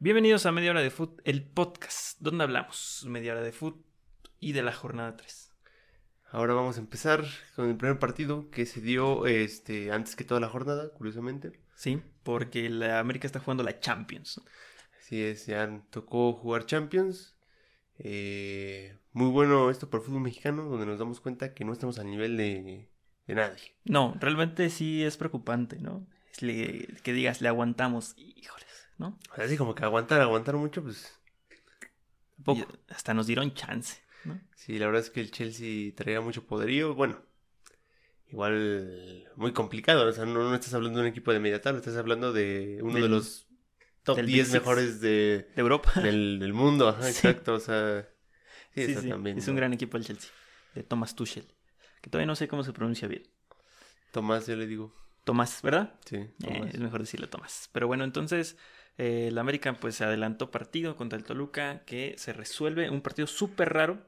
Bienvenidos a Media Hora de Foot, el podcast, donde hablamos media hora de foot y de la jornada 3. Ahora vamos a empezar con el primer partido que se dio este, antes que toda la jornada, curiosamente. Sí, porque la América está jugando la Champions. Así es, ya tocó jugar Champions. Eh, muy bueno esto para el fútbol mexicano, donde nos damos cuenta que no estamos al nivel de, de nadie. No, realmente sí es preocupante, ¿no? Es le- que digas, le aguantamos, híjoles, ¿no? O sea, así como que aguantar, aguantar mucho, pues poco. Hasta nos dieron chance, ¿no? Sí, la verdad es que el Chelsea traía mucho poderío. Bueno, igual muy complicado. O sea, no, no estás hablando de un equipo de media tabla, estás hablando de uno de los top del Big 10 Six. mejores de, De Europa. del, del mundo. Ajá, Sí. exacto. O sea, sí, Sí, sí, también. es ¿no? un gran equipo el Chelsea, de Thomas Tuchel, que todavía no sé cómo se pronuncia bien. Tomás, yo le digo. Tomás, ¿verdad? Sí, Eh, es mejor decirle Tomás. Pero bueno, entonces eh, el América pues se adelantó partido contra el Toluca que se resuelve un partido súper raro.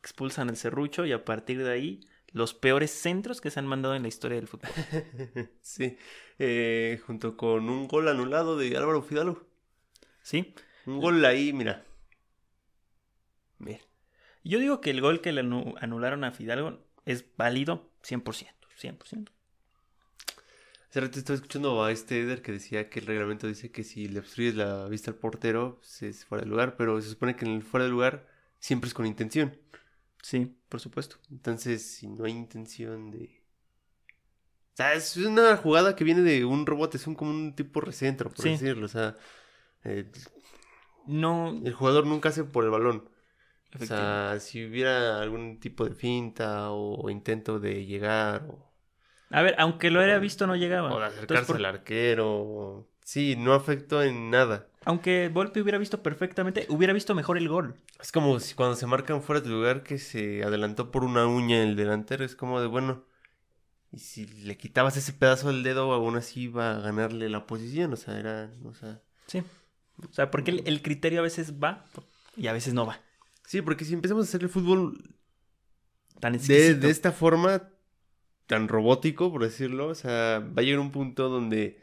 Expulsan al Cerrucho y a partir de ahí los peores centros que se han mandado en la historia del fútbol. sí, eh, junto con un gol anulado de Álvaro Fidalgo. ¿Sí? Un gol ahí, mira. Bien. Yo digo que el gol que le anu- anularon a Fidalgo es válido 100%. 100%. Hace rato estaba escuchando a este Eder que decía que el reglamento dice que si le obstruyes la vista al portero, pues es fuera de lugar, pero se supone que en el fuera de lugar siempre es con intención. Sí, por supuesto. Entonces, si no hay intención de... O sea, es una jugada que viene de un robot, es un, como un tipo recentro, por Sí. decirlo. O sea, eh, No, el jugador nunca hace por el balón. O sea, si hubiera algún tipo de finta o intento de llegar o, A ver, aunque lo hubiera visto no llegaba. o de Entonces, acercarse por- al arquero, sí, no afectó en nada. Aunque Volpe hubiera visto perfectamente, hubiera visto mejor el gol. Es como si cuando se marcan fuera de lugar que se adelantó por una uña el delantero, es como de bueno, y si le quitabas ese pedazo del dedo, aún así iba a ganarle la posición, o sea, era, o sea, Sí. O sea, porque el, el criterio a veces va y a veces no va. sí, porque si empezamos a hacer el fútbol Tan de, exquisito. de esta forma tan robótico, por decirlo, o sea, va a llegar un punto donde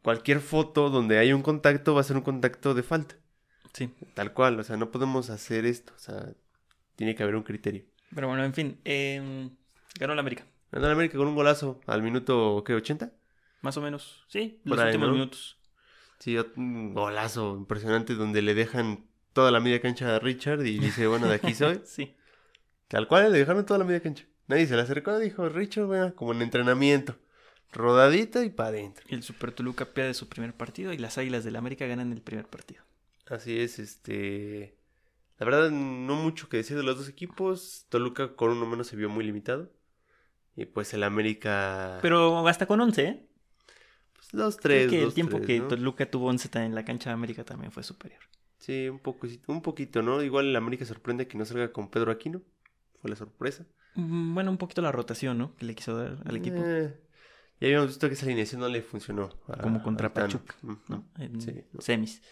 cualquier foto donde hay un contacto va a ser un contacto de falta, Sí. tal cual, o sea, no podemos hacer esto, o sea, tiene que haber un criterio. Pero bueno, en fin. eh, ganó la América. Ganó la América con un golazo al minuto, ¿qué? ¿80? Más o menos. Sí, los ahí, últimos ¿no? minutos. Sí, un golazo impresionante donde le dejan toda la media cancha a Richard y dice, bueno, de aquí soy. Sí. Tal cual, le dejaron toda la media cancha. Nadie se le acercó, dijo Richard, bueno, como en entrenamiento. Rodadita y para adentro. El Super Toluca pierde su primer partido y las Águilas del América ganan el primer partido. Así es, este... La verdad, no mucho que decir de los dos equipos. Toluca con uno menos se vio muy limitado. Y pues el América... Pero hasta con 11, ¿eh? Pues, dos, Creo tres, que el tiempo tres, que ¿no? Toluca tuvo 11 también en la cancha de América también fue superior. Sí, un poco, un poquito, ¿no? Igual el América sorprende que no salga con Pedro Aquino. Fue la sorpresa. Mm, Bueno, un poquito la rotación, ¿no? Que le quiso dar al equipo. Eh, ya habíamos visto que esa alineación no le funcionó. a- como contra. Pachuca. ¿no? En Sí, no. semis.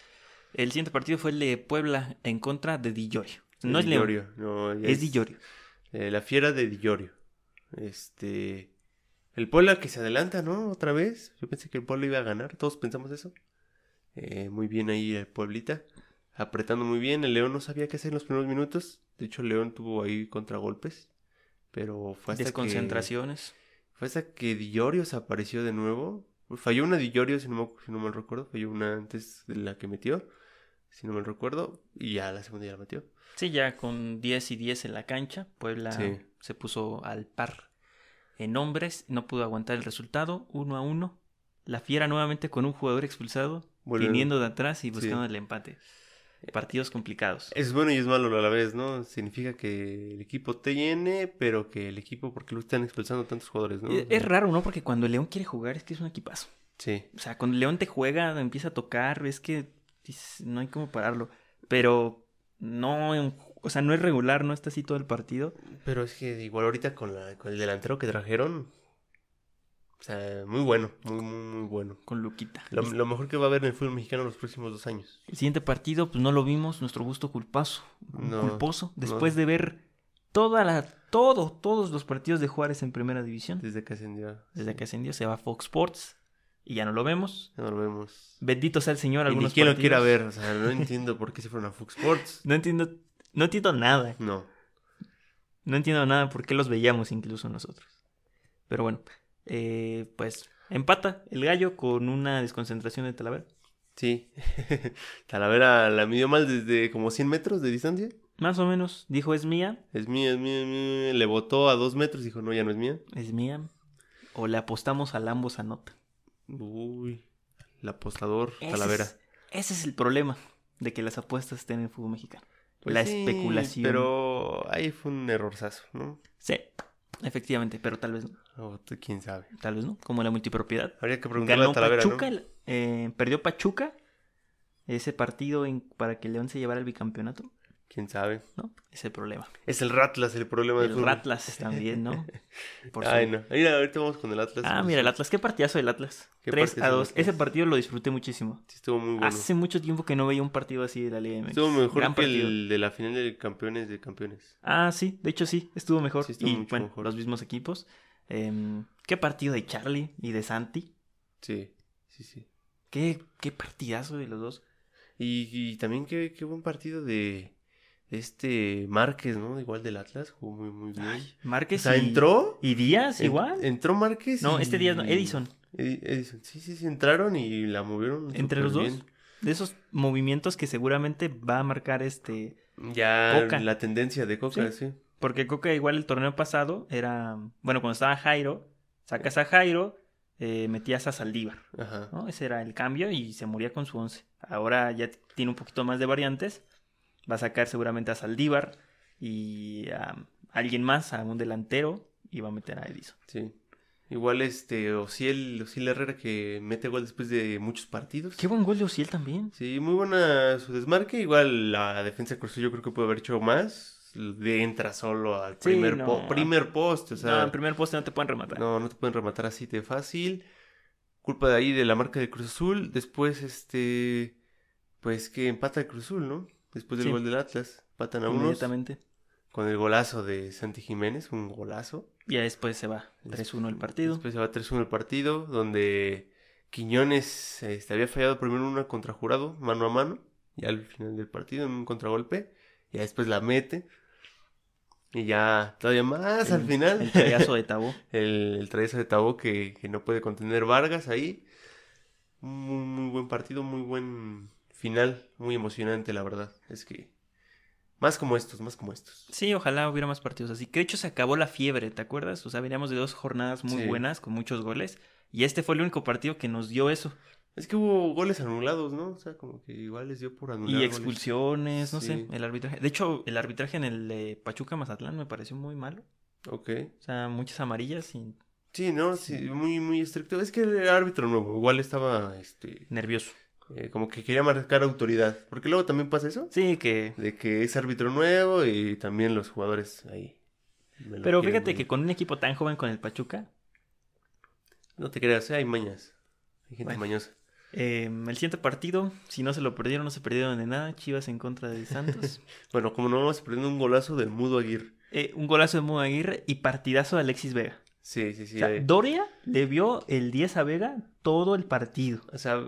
El siguiente partido fue el de Puebla en contra de Di Llorio. No es Di León, no, es Llorio. eh, la fiera de Di Llorio. Este. El Puebla que se adelanta, ¿no? Otra vez. Yo pensé que el Puebla iba a ganar. Todos pensamos eso. Eh, muy bien ahí el Pueblita. Apretando muy bien. El León no sabía qué hacer en los primeros minutos. De hecho, León tuvo ahí contragolpes. Pero fue hasta que. Desconcentraciones. Fue hasta que Di Llorio se apareció de nuevo. Falló una Di Llorio, si no, me, si no mal recuerdo. Falló una antes de la que metió. Si no mal recuerdo. Y ya la segunda ya la metió. Sí, ya con 10 y 10 en la cancha, Puebla Sí. se puso al par en hombres, no pudo aguantar el resultado, uno a uno. La fiera nuevamente con un jugador expulsado, viniendo de atrás y Sí. buscando el empate. Partidos complicados. Es bueno y es malo a la vez, ¿no? Significa que el equipo te llene, pero que el equipo, porque lo están expulsando tantos jugadores, ¿no? Es, es raro, ¿no? Porque cuando el León quiere jugar es que es un equipazo. Sí. O sea, cuando el León te juega, empieza a tocar, ves que no hay como pararlo. Pero no, o sea, no es regular, no está así todo el partido. Pero es que igual ahorita con, la, con el delantero que trajeron. O sea, muy bueno, muy, muy, muy bueno. Con Luquita. Lo, lo mejor que va a haber en el fútbol mexicano los próximos dos años. El siguiente partido, pues no lo vimos, nuestro gusto culposo, No, culposo, no. después de ver toda la, todo, todos los partidos de Juárez en primera división. Desde que ascendió. Desde que ascendió se va a Fox Sports y ya no lo vemos. Ya no lo vemos. Bendito sea el Señor. Y ni Algunos quien lo partidos. quiera ver. O sea, no entiendo por qué se fueron a Fox Sports. No entiendo, no entiendo nada. No. No entiendo nada por qué los veíamos incluso nosotros. Pero bueno, eh, pues empata el gallo con una desconcentración de Talavera. Sí. Talavera la midió mal desde como 100 metros de distancia. Más o menos, dijo es mía, Es mía, es mía, es mía. Le botó a dos metros. Dijo, no, ya no es mía. es mía. O le apostamos al ambos anota. Uy. El apostador, Ese Talavera. es- ese es el problema de que las apuestas estén en el fútbol mexicano. Pues la sí, especulación. Pero ahí fue un errorzazo, ¿no? Sí, efectivamente, pero tal vez no. O quién sabe. Tal vez no, como la multipropiedad. Habría que preguntarle Ganó a Talavera, Pachuca, eh, perdió Pachuca ese partido en- para que León se llevara el bicampeonato, Quién sabe. ¿no? Es el problema. Es el Ratlas el problema del El. Ratlas también, ¿no? Por Ay, no. Mira, ahorita vamos con el Atlas. Ah, mira, el Atlas, qué partidazo del Atlas. Qué 3 partidazo a del 2. Atlas. Ese partido lo disfruté muchísimo. Sí, estuvo muy bueno. Hace mucho tiempo que no veía un partido así de la Liga MX. Estuvo mejor Gran que partido. el de la final de campeones de campeones. Ah, sí, de hecho sí, estuvo mejor. Sí, estuvo y mucho bueno, mejor. los mismos equipos. Em, qué partido de Charlie y de Santi. Sí, sí, sí. Qué, qué partidazo de los dos. Y, y también qué, qué buen partido de de este Márquez, ¿no? Igual del Atlas, jugó muy, muy bien. Ay, o Márquez sea, y, entró. y Díaz en- igual. entró Márquez. no, y- este día no, Edison. Edi- Edison. Sí, sí, sí, entraron y la movieron. Entre los dos. De esos movimientos que seguramente va a marcar este. Ya Coca. la tendencia de Coca, sí. Porque Coca igual el torneo pasado era. Bueno, cuando estaba Jairo, sacas a Jairo, eh, metías a Saldívar. Ajá. ¿no? Ese era el cambio y se moría con su once. Ahora ya tiene un poquito más de variantes. Va a sacar seguramente a Saldívar y a alguien más, a un delantero, y va a meter a Edison. Sí. Igual este Ociel, Ociel Herrera que mete gol después de muchos partidos. Qué buen gol de Ociel también. Sí, muy buena su desmarque. Igual la defensa de Cruz yo creo que puede haber hecho más. Entra solo al Sí, primer, no. po- primer poste. O sea, no, en primer poste no te pueden rematar. no, no te pueden rematar así de fácil. Culpa de ahí de la marca de Cruz Azul. Después, este. Pues que empata el Cruz Azul, ¿no? Después del Sí. gol del Atlas. Empatan a unos. Inmediatamente. Con el golazo de Santi Jiménez. Un golazo. Ya después se va 3-1 el partido. Después se va 3-1 el partido, donde Quiñones este, había fallado primero una contra jurado, mano a mano, ya al final del partido, en un contragolpe, y ya después la mete. Y ya todavía más al final. El trayazo de Tabó. el, el trayazo de Tabo que, que no puede contener Vargas ahí. Muy, muy buen partido, muy buen final, muy emocionante, la verdad. Es que más como estos, más como estos. Sí, ojalá hubiera más partidos así. Que de hecho se acabó la fiebre, ¿te acuerdas? O sea, veníamos de dos jornadas muy Sí. buenas, con muchos goles. Y este fue el único partido que nos dio eso. Es que hubo goles anulados, ¿no? O sea, como que igual les dio por anular. Y goles. expulsiones, no Sí. sé, el arbitraje. De hecho, el arbitraje en el de Pachuca Mazatlán me pareció muy malo. Ok. O sea, muchas amarillas y Sí, no, sí, muy, muy estricto. Es que el árbitro nuevo igual estaba, este, nervioso. eh, como que quería marcar autoridad. Porque luego también pasa eso, Sí, que... de que es árbitro nuevo y también los jugadores ahí. lo Pero fíjate que con un equipo tan joven con el Pachuca, No te creas, eh, hay mañas. Hay gente Bueno. mañosa. Eh, el siguiente partido, si no se lo perdieron, no se perdieron de nada. Chivas en contra de Santos. Bueno, como no vamos perdiendo un golazo del Mudo Aguirre. Eh, un golazo de Mudo Aguirre y partidazo de Alexis Vega. Sí, sí, sí. O sea, eh, Doria le vio el 10 a Vega todo el partido. o sea,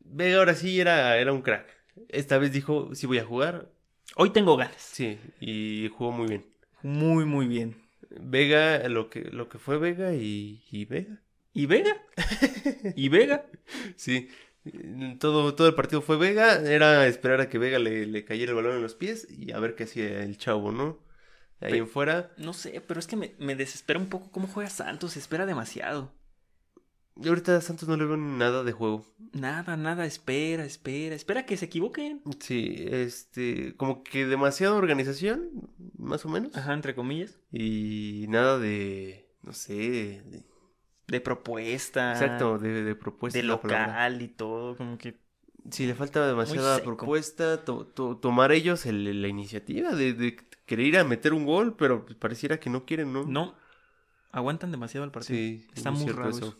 Vega ahora sí era, era un crack. Esta vez dijo, sí voy a jugar. Hoy tengo ganas. Sí, y jugó muy bien. Muy, muy bien. Vega, lo que, lo que fue Vega y, y Vega. ¿Y Vega? ¿Y Vega? Sí, todo, todo el partido fue Vega. Era esperar a que Vega le, le cayera el balón en los pies y a ver qué hacía el chavo, ¿no? De ahí en fuera. No sé, pero es que me, me desespera un poco cómo juega Santos. Se espera demasiado. Yo ahorita a Santos no le veo nada de juego. Nada, nada, espera, espera. Espera que se equivoquen. Sí, este, como que demasiada organización, más o menos. Ajá, entre comillas. Y nada de, no sé, de- De propuesta. exacto, de, de propuesta. De local y todo. Como que. Sí, le falta demasiada propuesta, to- to- tomar ellos el- la iniciativa de, de querer ir a meter un gol, pero pues pareciera que no quieren, ¿no? No. Aguantan demasiado el partido. Sí, Está es muy raro eso. eso.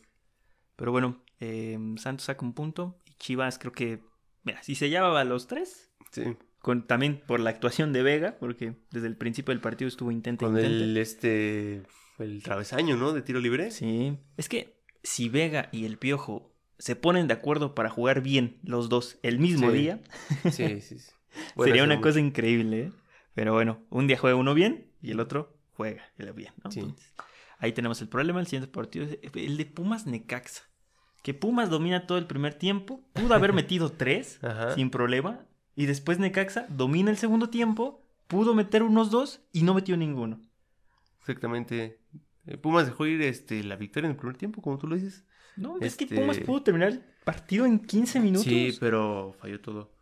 Pero bueno, eh, Santos saca un punto. Y Chivas creo que. Mira, si se llevaba a los tres. Sí, Con, también por la actuación de Vega, porque desde el principio del partido estuvo intenta, con el, este, el travesaño, ¿no? De tiro libre. Sí. Es que si Vega y el Piojo se ponen de acuerdo para jugar bien los dos el mismo Sí. día, Sí, sí, sí. Sería una cosa increíble, ¿eh? Pero bueno, un día juega uno bien y el otro juega el bien, ¿no? Sí. Entonces, ahí tenemos el problema. El siguiente partido es el de Pumas Necaxa. Que Pumas domina todo el primer tiempo. Pudo haber metido tres sin problema. Y después Necaxa domina el segundo tiempo. Pudo meter unos dos y no metió ninguno. Exactamente. Eh, Pumas dejó ir este, la victoria en el primer tiempo, como tú lo dices. No, es que Este- Pumas pudo terminar el partido en 15 minutos. Sí, pero falló todo.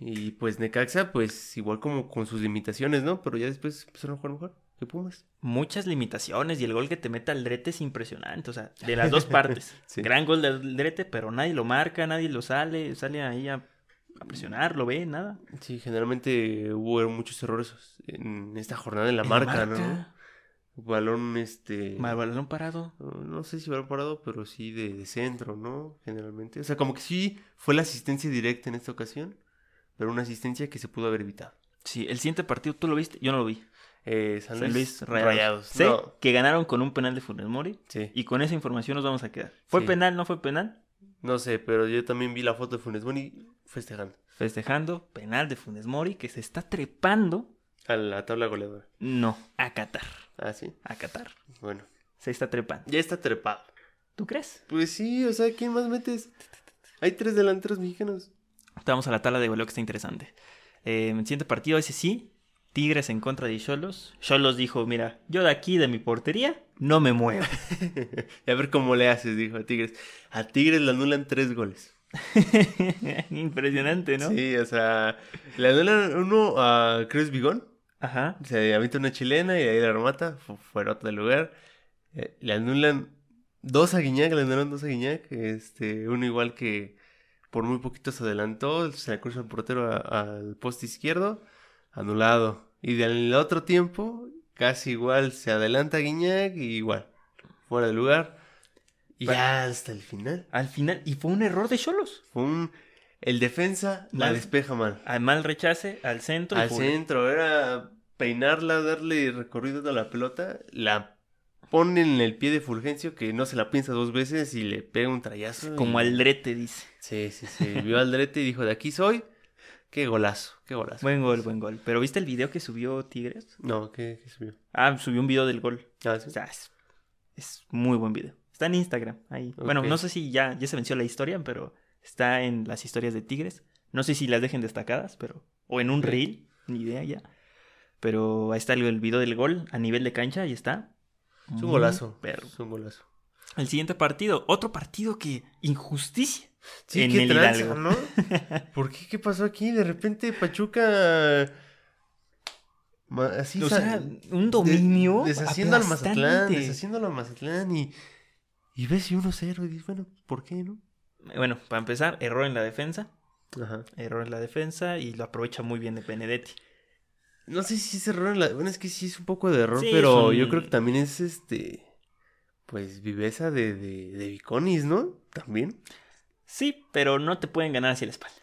Y pues Necaxa, pues igual como con sus limitaciones, ¿no? Pero ya después empezaron a jugar mejor que Pumas. Muchas limitaciones y el gol que te mete Aldrete es impresionante. O sea, de las dos partes. Sí. Gran gol de Aldrete, pero nadie lo marca, nadie lo sale. Sale ahí a, a presionar, lo ve, nada. Sí, generalmente hubo muchos errores en esta jornada en la En marca, ¿no? Balón, este... Mal balón parado. No sé si balón parado, pero sí de, de centro, ¿no? Generalmente. O sea, como que sí fue la asistencia directa en esta ocasión, pero una asistencia que se pudo haber evitado. Sí, el siguiente partido, ¿tú lo viste? Yo no lo vi. Eh, San, San Luis, Luis Rayados. Rayados. Sé No, que ganaron con un penal de Funes Mori. sí. Y con esa información nos vamos a quedar. ¿Fue Sí. penal? ¿No fue penal? No sé, pero yo también vi la foto de Funes Mori festejando Festejando, penal de Funes Mori que se está trepando. a la tabla goleadora. No, a Qatar. Ah, sí. A Qatar. Bueno, Se está trepando. ya está trepado. ¿Tú crees? Pues sí, o sea, ¿quién más metes? Hay tres delanteros mexicanos. Vamos a la tabla de goleo que está interesante. Eh, el siguiente partido, ese sí. Tigres en contra de Cholos. Cholos dijo, mira, yo de aquí, de mi portería, no me muevo. y a ver cómo le haces, dijo a Tigres. A Tigres le anulan tres goles. Impresionante, ¿no? Sí, o sea, le anulan uno a Cruz Bigón. Ajá. Se avienta una chilena y ahí la remata. fu- Fuera del lugar. Eh, le anulan dos a Guiñac, le anulan dos a Guiñac. Este, uno igual que por muy poquito se adelantó. Se le cruza el portero al poste izquierdo. Anulado. Y del otro tiempo, casi igual, se adelanta Guiñac y igual. Fuera del lugar. Y ya hasta el final. Al final, y fue un error de Cholos. Fue un... El defensa la despeja mal. Al mal rechace, al centro. Al centro, era peinarla, darle recorrido a la pelota, la pone en el pie de Fulgencio que no se la piensa dos veces y le pega un trayazo. Como y- Aldrete dice. Sí, sí, sí. Vio al Drete y dijo, de aquí soy. Qué golazo, qué golazo. Buen gol, buen gol. Pero ¿viste el video que subió Tigres? No, ¿qué, qué subió? Ah, subió un video del gol. Ah, sí. O sea, es, es muy buen video. Está en Instagram, ahí. Bueno, no sé si ya, ya se venció la historia, pero está en las historias de Tigres. No sé si las dejen destacadas, pero... O en un reel, ni idea ya. Pero ahí está el, el video del gol a nivel de cancha, ahí está. Es un golazo. perro. Es un golazo. El siguiente partido, otro partido que... Injusticia. Sí, En qué el tranza, Hidalgo. ¿no? ¿Por qué? ¿Qué pasó aquí? De repente Pachuca... Así o sea, un dominio de- deshaciendo al Mazatlán, deshaciéndolo al Mazatlán y... Y ves y 1-0 y dices, bueno, ¿por qué no? Bueno, para empezar, error en la defensa. Ajá. Error en la defensa y lo aprovecha muy bien de Benedetti. No sé si es error en la... Bueno, es que sí es un poco de error, Sí, pero un- yo creo que también es este... Pues viveza de, de, de Viconis, ¿no? También. Sí, pero no te pueden ganar hacia la espalda.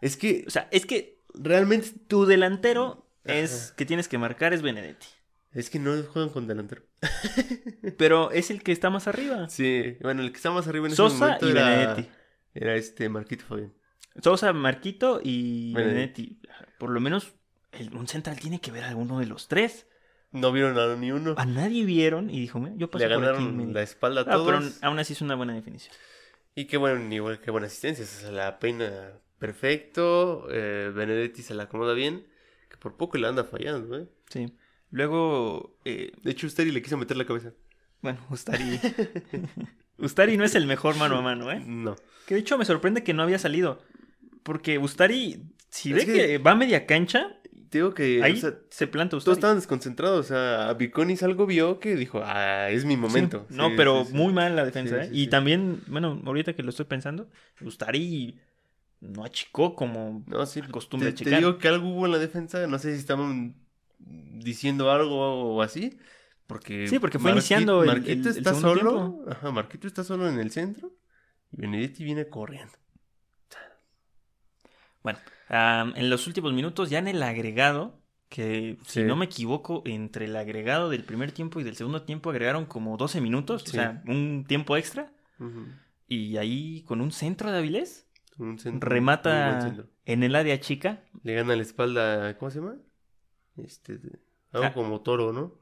Es que O sea, es que realmente... tu delantero es que tienes que marcar es Benedetti. Es que no juegan con delantero. Pero es el que está más arriba. Sí, bueno, el que está más arriba en ese Sosa momento y era... Benedetti. Era este Marquito Fabián. Sosa, Marquito y Benedetti. Benedetti. Por lo menos el- un central tiene que ver a alguno de los tres. No vieron a ni uno. A nadie vieron y dijo, "Mira, yo paso Le por aquí. ganaron me-". la espalda a Ah, todos. pero aún así es una buena definición. Y qué bueno, igual que buena asistencia. O sea, la peina perfecto. eh, Benedetti se la acomoda bien. Que por poco le anda fallando, ¿eh? Sí. Luego, eh, De hecho, Usteri le quiso meter la cabeza. bueno, Ustari. Ustari no es el mejor mano a mano, ¿eh? No. Que de hecho me sorprende que no había salido. Porque Ustari, si Es ve que- que... va a media cancha, Te digo que. ahí o sea, se planta todos Ustari. estaban desconcentrados. O sea, Viconis algo vio que dijo, ah, es mi momento. Sí. No, Sí, pero sí, muy mal la defensa, ¿eh? y también, bueno, ahorita que lo estoy pensando, Ustari no achicó como No, sí. costumbre te, te digo que algo hubo en la defensa. No sé si estaban diciendo algo o así. Porque. Sí, porque fue iniciando el- Marquito el- el está solo. tiempo. Ajá, Marquito está solo en el centro. Y Benedetti viene corriendo. Bueno, am, en los últimos minutos, ya en el agregado, que si no me equivoco, entre el agregado del primer tiempo y del segundo tiempo agregaron como 12 minutos, o sea, un tiempo extra. Y ahí con un centro de Avilés Un centro- remata en el área chica. Le gana la espalda, ¿cómo se llama? Este, algo Ah. como toro, ¿no?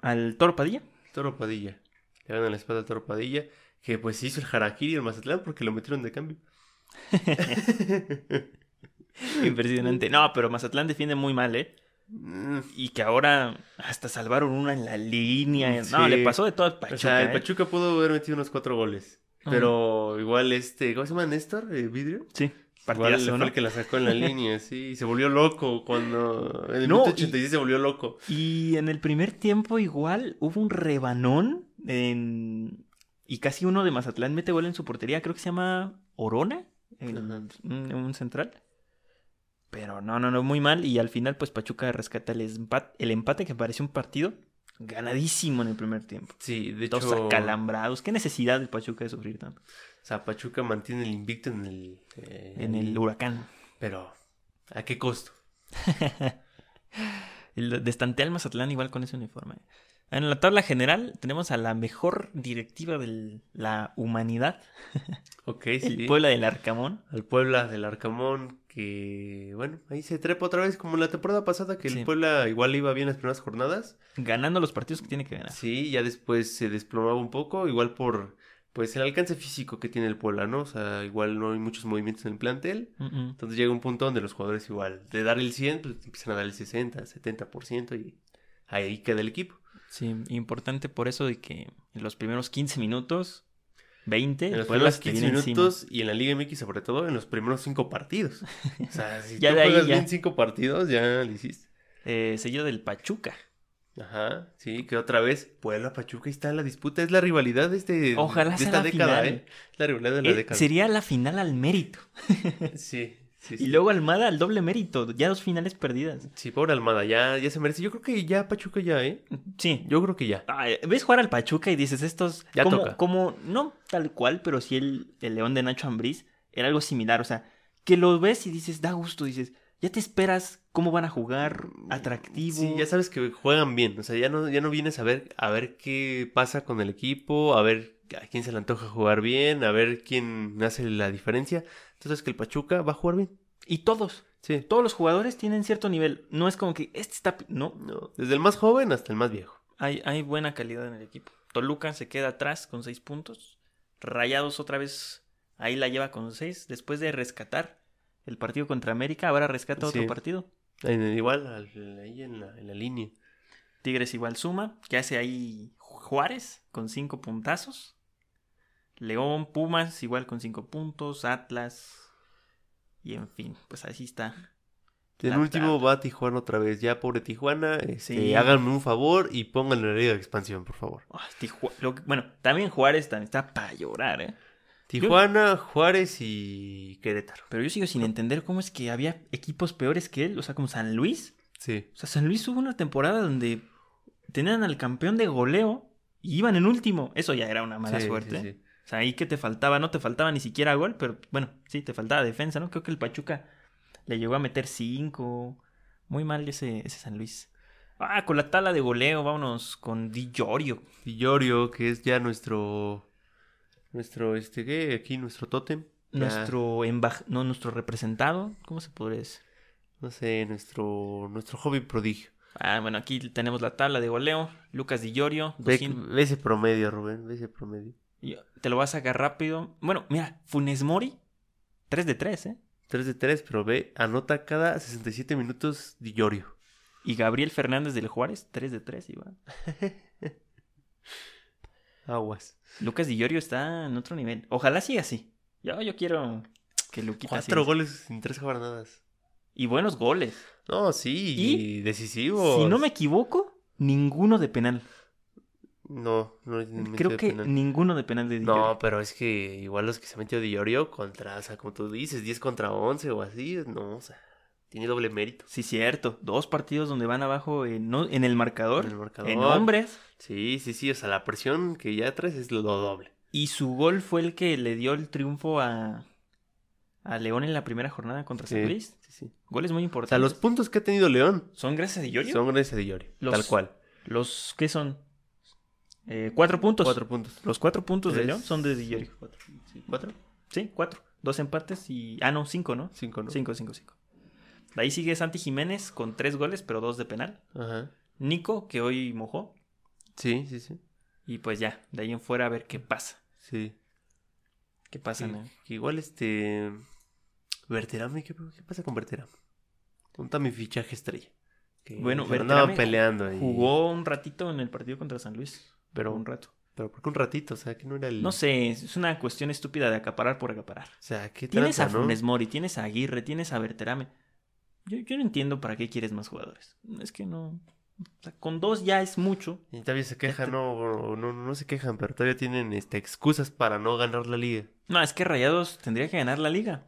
Al Toro Padilla. Toro Padilla. Le gana la espalda al Toro Padilla. Que pues hizo el Harakiri el Mazatlán porque lo metieron de cambio. Impresionante. No, pero Mazatlán defiende muy mal, ¿eh? Mm, Y que ahora hasta salvaron una en la línea. Sí. No, le pasó de todo al Pachuca. o sea, el ¿eh? Pachuca pudo haber metido unos cuatro goles. Pero igual este, ¿cómo se llama? Néstor, eh, Vidrio. Sí, Igual partidazo, fue ¿no? el que la sacó en la línea, sí. y Se volvió loco cuando. En el No, minuto y- 86 se volvió loco. Y en el primer tiempo igual hubo un rebanón en... y casi uno de Mazatlán mete gol en su portería, creo que se llama Orona, el- un, un central. Pero no, no, no, muy mal y al final pues Pachuca rescata el empate, el empate que pareció un partido ganadísimo en el primer tiempo. Sí, de Todos hecho. acalambrados. ¿Qué necesidad del Pachuca de sufrir tanto? O sea, Pachuca mantiene el invicto en el. eh, En el huracán. Pero, ¿a qué costo? El destantea al Mazatlán igual con ese uniforme. En la tabla general tenemos a la mejor directiva de la humanidad, Ok, el sí. Puebla del Arcamón. Al Puebla del Arcamón, que. Bueno, ahí se trepa otra vez, como la temporada pasada, que Sí. el Puebla igual iba bien las primeras jornadas. ganando los partidos que tiene que ganar. Sí, ya después se desplomaba un poco, igual por. Pues el alcance físico que tiene el Puebla, ¿no? O sea, igual no hay muchos movimientos en el plantel. Entonces llega un punto donde los jugadores igual, de dar el 100, pues empiezan a dar el 60, 70% y ahí queda el equipo. Sí, importante por eso de que en los primeros 15 minutos, 20, En los primeros se te 15 viene encima. minutos y en la Liga MX sobre todo en los primeros 5 partidos. O sea, si Ya tú de ahí, ya. bien 5 partidos, ya lo hiciste. Eh, sello del Pachuca. Ajá, sí, que otra vez Puebla Pachuca está la disputa, es la rivalidad de este Ojalá de sea esta la década, final. ¿eh? La rivalidad de la Eh, década. sería la final al mérito. Sí, sí, Y sí. luego Almada al doble mérito. Ya dos finales perdidas. Sí, pobre Almada, ya, ya se merece. Yo creo que ya Pachuca ya, ¿eh? Sí. Yo creo que ya. Ay, ves jugar al Pachuca y dices, estos. Ya como, toca. como, no tal cual, pero sí el, el León de Nacho Ambriz era algo similar. O sea, que lo ves y dices, da gusto. Dices, ya te esperas cómo van a jugar, atractivo. Sí, ya sabes que juegan bien. O sea, ya no, ya no vienes a ver, a ver qué pasa con el equipo, a ver a quién se le antoja jugar bien, a ver quién hace la diferencia. Entonces que el Pachuca va a jugar bien. Y todos, Sí. todos los jugadores tienen cierto nivel. No es como que este está. No, No, desde el más joven hasta el más viejo. hay, hay buena calidad en el equipo. Toluca se queda atrás con seis puntos. Rayados otra vez ahí la lleva con seis. Después de rescatar el partido contra América, ahora rescata otro Sí. partido. En- igual, al- ahí en la, en la línea. Tigres igual suma. Que hace ahí Juárez con cinco puntazos. León, Pumas igual con cinco puntos. Atlas. Y en fin, pues así está. En La último va a Tijuana otra vez. Ya, pobre Tijuana. Este, Sí. Háganme un favor y pónganle la liga de expansión, por favor. Lo que- bueno, también Juárez también está para llorar, ¿eh? Tijuana, Juárez y Querétaro. Pero yo sigo sin entender cómo es que había equipos peores que él. O sea, como San Luis. Sí. O sea, San Luis hubo una temporada donde tenían al campeón de goleo y iban en último. Eso ya era una mala Sí, suerte. sí, sí. O sea, ahí que te faltaba, no te faltaba ni siquiera gol, pero bueno, sí, te faltaba defensa, ¿no? Creo que el Pachuca le llegó a meter cinco. Muy mal ese, ese San Luis. Ah, con la tala de goleo, vámonos con Di Llorio. Y Llorio, que es ya nuestro. Nuestro, este, ¿qué? Aquí nuestro tótem. Nuestro embaj no, nuestro representado, ¿cómo se podría decir? No sé, nuestro. Nuestro hobby prodigio. Ah, bueno, aquí tenemos la tabla de goleo. Lucas Di Llorio, Ve, 200. ve ese promedio, Rubén. Ve ese promedio. Te lo vas a sacar rápido. Bueno, mira, Funes Mori, 3 de 3, ¿eh? 3 de 3, pero ve, anota cada 67 minutos Di Llorio. Y Gabriel Fernández del Juárez, 3 de 3 igual. Aguas. Lucas Di Llorio está en otro nivel. Ojalá siga así. Yo, yo quiero que Luquita Cuatro siga. goles en tres jornadas. Y buenos goles. No, sí, ¿Y? y decisivos. Si no me equivoco, ninguno de penal. No, no Creo que penal. ninguno de penal de Di No, pero es que igual los que se metió Di Llorio contra, o sea, como tú dices, 10 contra 11 o así, no, o sea, tiene doble mérito. Sí, cierto. Dos partidos donde van abajo en, no- en el marcador. En el marcador. En hombres. Sí, sí, sí, o sea, la presión que ya traes es lo doble. Y su gol fue el que le dio el triunfo a, a León en la primera jornada contra San Luis. sí, sí. Goles muy O importantes. sea, los puntos que ha tenido León ¿Son gracias a Di Llorio? son gracias a Di Llorio, Los- tal cual. Los ¿qué son? Eh, cuatro puntos. Cuatro puntos. Los cuatro puntos de Tres. León son de Di Llorio. Sí, ¿Cuatro? Sí, cuatro. Dos empates y. Ah, no, cinco, ¿no? Cinco, ¿no? Cinco, cinco, cinco. De ahí sigue Santi Jiménez con tres goles, pero dos de penal. Ajá. Nico, que hoy mojó. Sí, sí, sí. Y pues ya, de ahí en fuera a ver qué pasa. Sí. ¿Qué pasa? Que, no? que igual este. Berterame, ¿qué, qué pasa con Berterame? Ponta mi fichaje estrella. Que Bueno, peleando ahí. Jugó un ratito en el partido contra San Luis. Pero un rato. Pero porque un ratito, o sea, que no era el. No sé, es una cuestión estúpida de acaparar por acaparar. O sea, ¿qué Tienes tranza, a no? Funes Mori, tienes a Aguirre, tienes a Berterame. Yo, yo no entiendo para qué quieres más jugadores. Es que no. o sea, con dos ya es mucho. Y todavía se quejan, no, no, no se quejan, pero todavía tienen este, excusas para no ganar la liga. No, es que Rayados tendría que ganar la liga.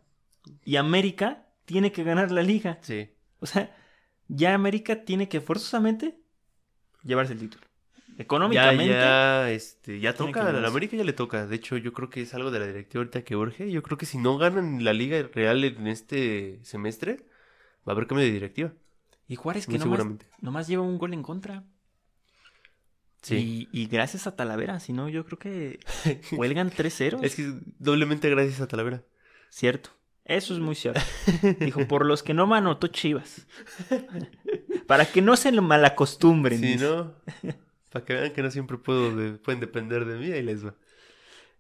Y América tiene que ganar la liga. Sí. O sea, ya América tiene que forzosamente llevarse el título. Ya, Económicamente. ya, este, ya toca, a la. América ya le toca. De hecho, yo creo que es algo de la directiva ahorita que urge. Yo creo que si no ganan la liga real en este semestre, va a haber cambio de directiva. Y Juárez que nomás, nomás lleva un gol en contra. Sí. Y, y gracias a Talavera, si no, yo creo que huelgan 3-0. Es que doblemente gracias a Talavera. Cierto. Eso es muy cierto. Dijo, por los que no me anotó Chivas. Para que no se lo malacostumbren. Si dice. no, para que vean que no siempre puedo de- pueden depender de mí, ahí les va.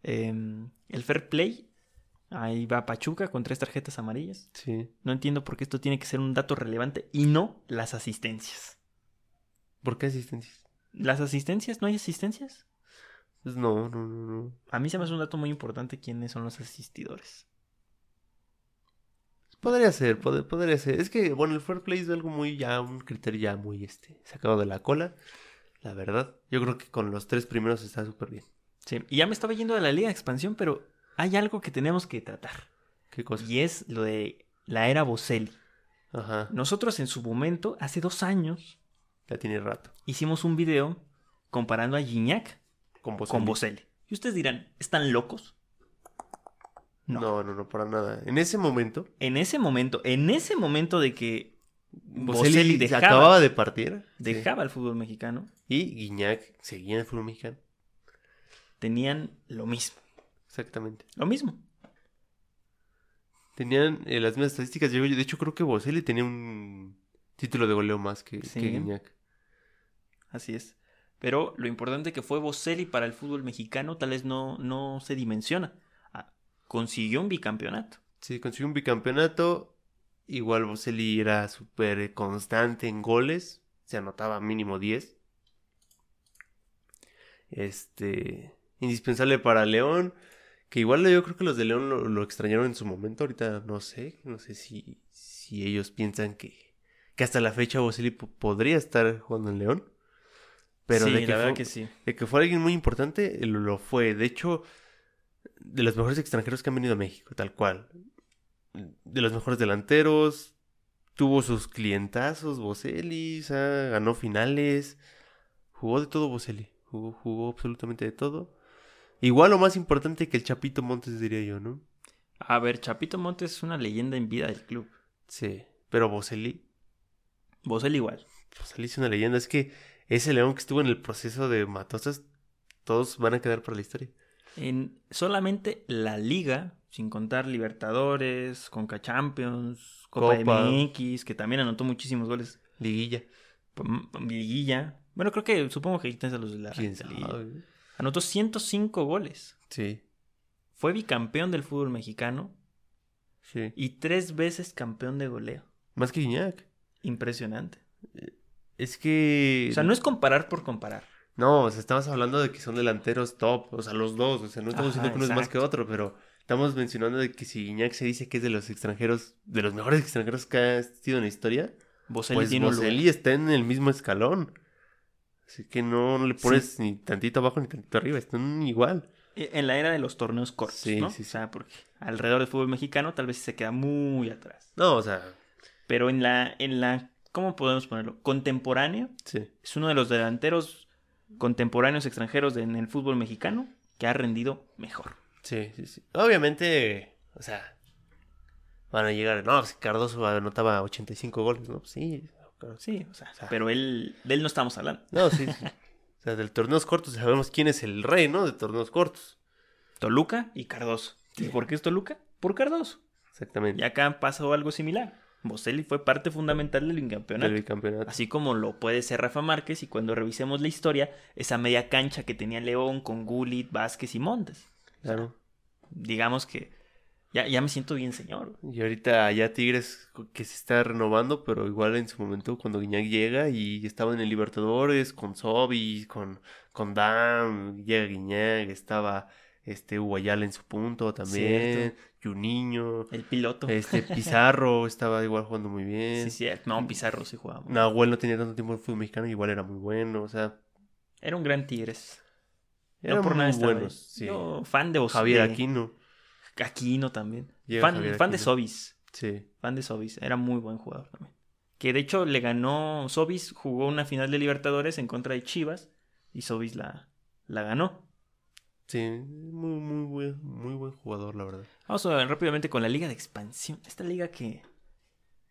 Em, el Fair Play. Ahí va Pachuca con tres tarjetas amarillas. Sí. No entiendo por qué esto tiene que ser un dato relevante y no las asistencias. ¿Por qué asistencias? ¿Las asistencias? ¿No hay asistencias? Pues no, no, no, no. A mí se me hace un dato muy importante quiénes son los asistidores. Podría ser, pod- podría ser. Es que, bueno, el fair play es algo muy ya, un criterio ya muy, este, sacado de la cola. La verdad. Yo creo que con los tres primeros está súper bien. Sí. Y ya me estaba yendo de la Liga de Expansión, pero hay algo que tenemos que tratar. ¿Qué cosa? Y es lo de la era Boselli. Ajá. Nosotros en su momento, hace dos años, Ya tiene rato. hicimos un video comparando a Gignac Con vos. con Boselli. Y ustedes dirán, ¿están locos? No. No, no, no, para nada. En ese momento, En ese momento, en ese momento de que Boselli, Boselli dejaba, acababa de partir. sí. dejaba el fútbol mexicano, Y Guiñac seguía en el fútbol mexicano. tenían lo mismo. Exactamente. Lo mismo. Tenían eh, las mismas estadísticas. Yo, de hecho, creo que Boselli tenía un título de goleo más que, Sí. que Guiñac. Así es. Pero lo importante que fue Boselli para el fútbol mexicano tal vez no, no se dimensiona. Ah, consiguió un bicampeonato. Sí, consiguió un bicampeonato. Igual Boselli era súper constante en goles. Se anotaba mínimo 10. Este. Indispensable para León. Que igual yo creo que los de León lo, lo extrañaron en su momento. Ahorita no sé. No sé si, si ellos piensan que, que hasta la fecha Boselli po- podría estar jugando en León. Pero sí, de, que la verdad fue, que sí. de que fue alguien muy importante, lo, lo fue. De hecho, de los mejores extranjeros que han venido a México, tal cual. De los mejores delanteros. Tuvo sus clientazos, Boselli, o sea, ganó finales. Jugó de todo Boselli. Jugó, jugó absolutamente de todo. Igual o más importante que el Chapito Montes, diría yo, ¿no? A ver, Chapito Montes es una leyenda en vida del club. Sí. Pero Boselli, Boselli igual. Boselli es una leyenda. Es que ese león que estuvo en el proceso de Matosas, todos van a quedar para la historia. En solamente la liga, sin contar Libertadores, Conca Champions, Copa, Copa. MX, que también anotó muchísimos goles. Liguilla. Liguilla. Bueno, creo que supongo que quitas a los de la ¿Quién de la liguilla. Anotó 105 goles. Sí, Fue bicampeón del fútbol mexicano sí. y tres veces campeón de goleo. Más que Guiñac. Impresionante. Es que. O sea, no es comparar por comparar. No, o sea, estamos hablando de que son delanteros top. O sea, los dos. O sea, no estamos Ajá, diciendo que uno es más que otro, pero estamos mencionando de que si Guiñac se dice que es de los extranjeros, de los mejores extranjeros que ha sido en la historia, Boselli pues tiene está en el mismo escalón. Así que no, no le pones ni tantito abajo ni tantito arriba, están igual. E, En la era de los torneos cortos, Sí, ¿no? sí, sí. O sea, porque alrededor del fútbol mexicano tal vez se queda muy atrás. No, o sea, Pero en la, en la, ¿cómo podemos ponerlo? Contemporáneo, sí. es uno de los delanteros contemporáneos extranjeros de- en el fútbol mexicano que ha rendido mejor. Sí, sí, sí. Obviamente, o sea, van a llegar. No, pues Cardoso anotaba 85 goles, ¿no? Sí. Sí, o sea, O sea. pero él, de él no estamos hablando. No, sí, sí. O sea, del torneos cortos sabemos quién es el rey, ¿no? De torneos cortos. Toluca y Cardoso. ¿Y por qué es Toluca? Por Cardoso. Exactamente. Y acá pasó algo similar. Boselli fue parte fundamental del bicampeonato. Del bicampeonato. Así como lo puede ser Rafa Márquez y cuando revisemos la historia, esa media cancha que tenía León con Gullit, Vázquez y Montes. Claro. Digamos que ya, ya me siento bien señor. Y ahorita ya Tigres que se está renovando, pero igual en su momento cuando Guiñac llega y estaba en el Libertadores con Sobi, con, con Dam, llega Guiñac, estaba este en su punto también, Juninho, El piloto. este Pizarro estaba igual jugando muy bien. Sí, sí, no, Pizarro sí jugaba. muy- Nahuel no tenía tanto tiempo en el fútbol mexicano, igual era muy bueno, o sea, Era un gran Tigres. Eran no por nada muy buenos. Sí. Yo, fan de Bos- Javier de- Aquino, Aquino también. Llega Fan, Javier fan de. Sobis. sí. Fan de Sobis. Era muy buen jugador también. Que de hecho le ganó. Sobis jugó una final de Libertadores en contra de Chivas. Y Sobis la, la ganó. Sí, muy, muy buen, muy buen jugador, la verdad. Vamos a ver rápidamente con la liga de expansión. Esta liga que,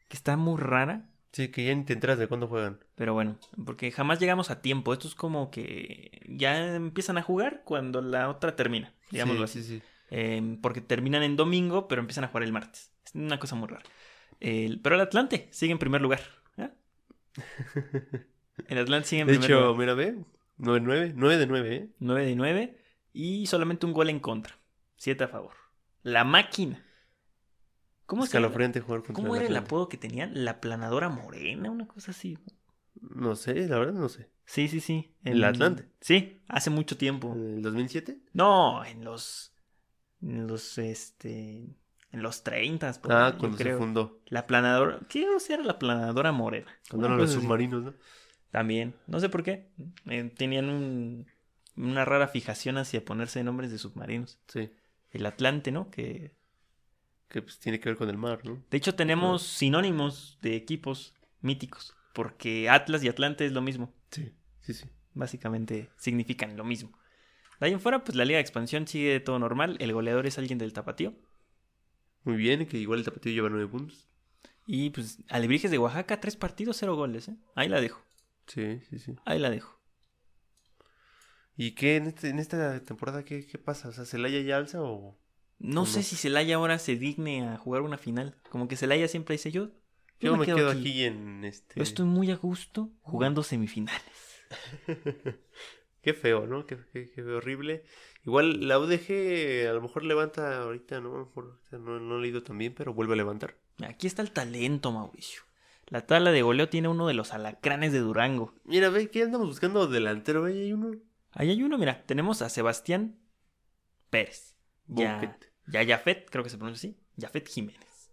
que está muy rara. Sí, que ya ni te enteras de cuándo juegan. Pero bueno, porque jamás llegamos a tiempo. Esto es como que ya empiezan a jugar cuando la otra termina. Digámoslo sí, así. sí, sí. Eh, porque terminan en domingo, pero empiezan a jugar el martes. Es una cosa muy rara. Pero el Atlante sigue en primer lugar. ¿eh? El Atlante sigue en De primer hecho, lugar. mira, ve, 9-9, 9 de 9, ¿eh? 9 de 9 y solamente un gol en contra. 7 a favor. La máquina. ¿Cómo? Escalofriante jugar contra ¿Cómo era el apodo que tenían? La planadora morena, una cosa así. No sé, la verdad no sé. Sí, sí, sí. ¿El Atlante? Sí, hace mucho tiempo. ¿En el 2007? No, en los. En los, este. En los 30. por Ah, cuando se fundó. La planadora. ¿Qué era la planadora morena? Cuando eran los así. submarinos, ¿no? También. No sé por qué. Eh, tenían un- una rara fijación hacia ponerse nombres de submarinos. Sí. El Atlante, ¿no? Que. Que pues tiene que ver con el mar, ¿no? De hecho, tenemos sinónimos de equipos míticos. Porque Atlas y Atlante es lo mismo. Sí, sí, sí. Básicamente significan lo mismo. De ahí en fuera, pues la Liga de Expansión sigue todo normal. El goleador es alguien del Tapatío. Muy bien, que igual el tapatío lleva 9 puntos. Y pues Alebrijes de Oaxaca, tres partidos, cero goles. ¿eh? Ahí la dejo. Sí, sí, sí. Ahí la dejo. ¿Y qué en, este, en esta temporada qué, qué pasa? O sea, ¿Celaya ya alza o...? No ¿O sé si Celaya ahora se digne a jugar una final. Como que Celaya siempre dice yo. Yo, me quedo, aquí. en este... Yo estoy muy a gusto jugando semifinales. Qué feo, ¿no? Qué, qué- qué horrible. Igual la UDG a lo mejor levanta ahorita, ¿no? A lo mejor no, no he leído tan bien, pero vuelve a levantar. Aquí está el talento, Mauricio. La tabla de goleo tiene uno de los alacranes de Durango. Mira, ve, ¿qué andamos buscando delantero? Ahí hay uno. Ahí hay uno, mira. Tenemos a Sebastián Pérez. Ya Jafet, creo que se pronuncia así. Jafet Jiménez.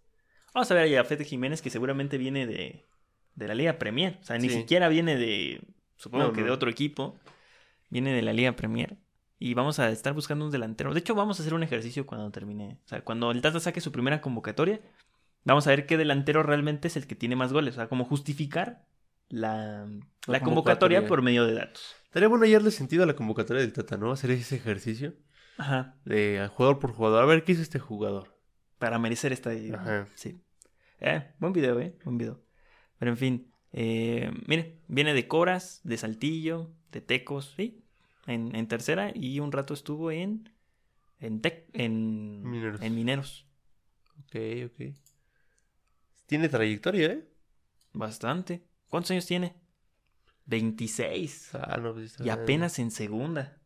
Vamos a ver a Jafet Jiménez que seguramente viene de, de la Liga Premier. O sea, ni Sí. siquiera viene de, supongo No, que de otro equipo. Viene de la Liga Premier. Y vamos a estar buscando un delantero. De hecho, vamos a hacer un ejercicio cuando termine. O sea, cuando el Tata saque su primera convocatoria, vamos a ver qué delantero realmente es el que tiene más goles. O sea, como justificar la, la convocatoria convocatoria. por medio de datos. Estaría bueno hallarle sentido a la convocatoria del Tata, ¿no? Hacer ese ejercicio Ajá. de jugador por jugador. A ver, ¿qué hizo este jugador? Para merecer esta. Ajá. Sí. Eh, buen video, eh. Buen video. Pero en fin. Eh, mire, viene de Coras, de Saltillo, de Tecos, ¿sí? En, en tercera y un rato estuvo en. En, Tec- en, Mineros. en Mineros. Ok, ok. Tiene trayectoria, ¿eh? Bastante. ¿Cuántos años tiene? 26. Ah, no, pues Y apenas en segunda.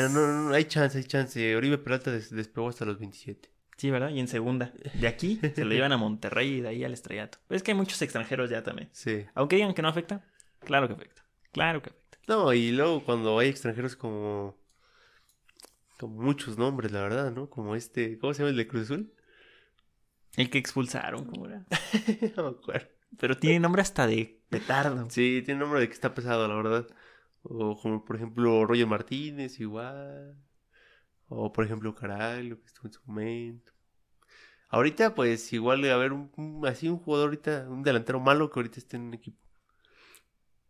Bueno, no, no, no, hay chance, hay chance. Oribe Peralta des- despegó hasta los 27. Sí, ¿verdad? Y en segunda. De aquí se lo llevan a Monterrey y de ahí al estrellato. Pero es que hay muchos extranjeros ya también. Sí. Aunque digan que no afecta, claro que afecta. Claro que afecta. No, y luego cuando hay extranjeros como... Como muchos nombres, la verdad, ¿no? Como este... ¿Cómo se llama el de Cruz Azul? El que expulsaron, ¿cómo era? no me acuerdo. Pero tiene nombre hasta de petardo. Sí, tiene nombre de que está pesado, la verdad. O como, por ejemplo, Roger Martínez, igual. O, por ejemplo, Caraglio, que estuvo en su momento. Ahorita, pues, igual a ver un, un- así un jugador ahorita, un delantero malo que ahorita esté en un equipo.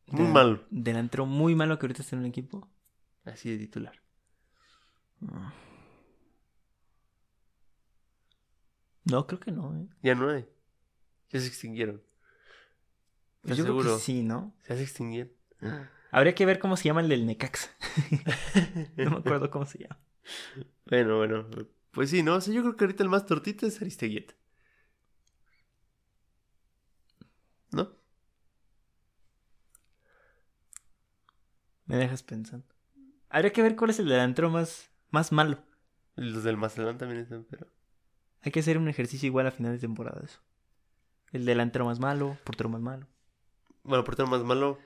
Muy malo. Delantero muy malo que ahorita está en un equipo. Así de titular. No, creo que no, ¿eh? Ya no hay. Ya se extinguieron. Pues ¿Estás yo creo seguro? que sí, ¿no? Ya se extinguieron. Habría que ver cómo se llama el del Necaxa. no me acuerdo cómo se llama. Bueno, bueno. Pues sí, ¿no? O sea, yo creo que ahorita el más tortito es Aristeguieta. ¿No? Me dejas pensando. Habría que ver cuál es el delantero más, más malo. Los del Mazatlán también están, pero... Hay que hacer un ejercicio igual a final de temporada eso. El delantero más malo, portero más malo. Bueno, portero más malo...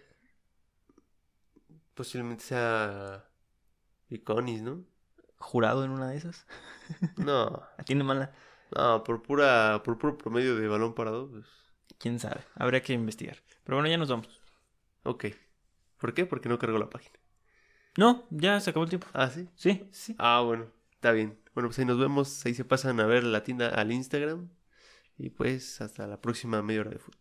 Posiblemente sea... Iconis, ¿no? Jurado en una de esas. No, La tiene mala. no, por pura, por puro promedio de balón parado, pues... Quién sabe. Habría que investigar. Pero bueno, ya nos vamos. Ok. ¿Por qué? Porque no cargó la página. No, ya se acabó el tiempo. Ah, ¿sí? Sí, sí. Ah, bueno, está bien. Bueno, pues ahí nos vemos. Ahí se pasan a ver la tienda al Instagram. Y pues hasta la próxima media hora de fútbol.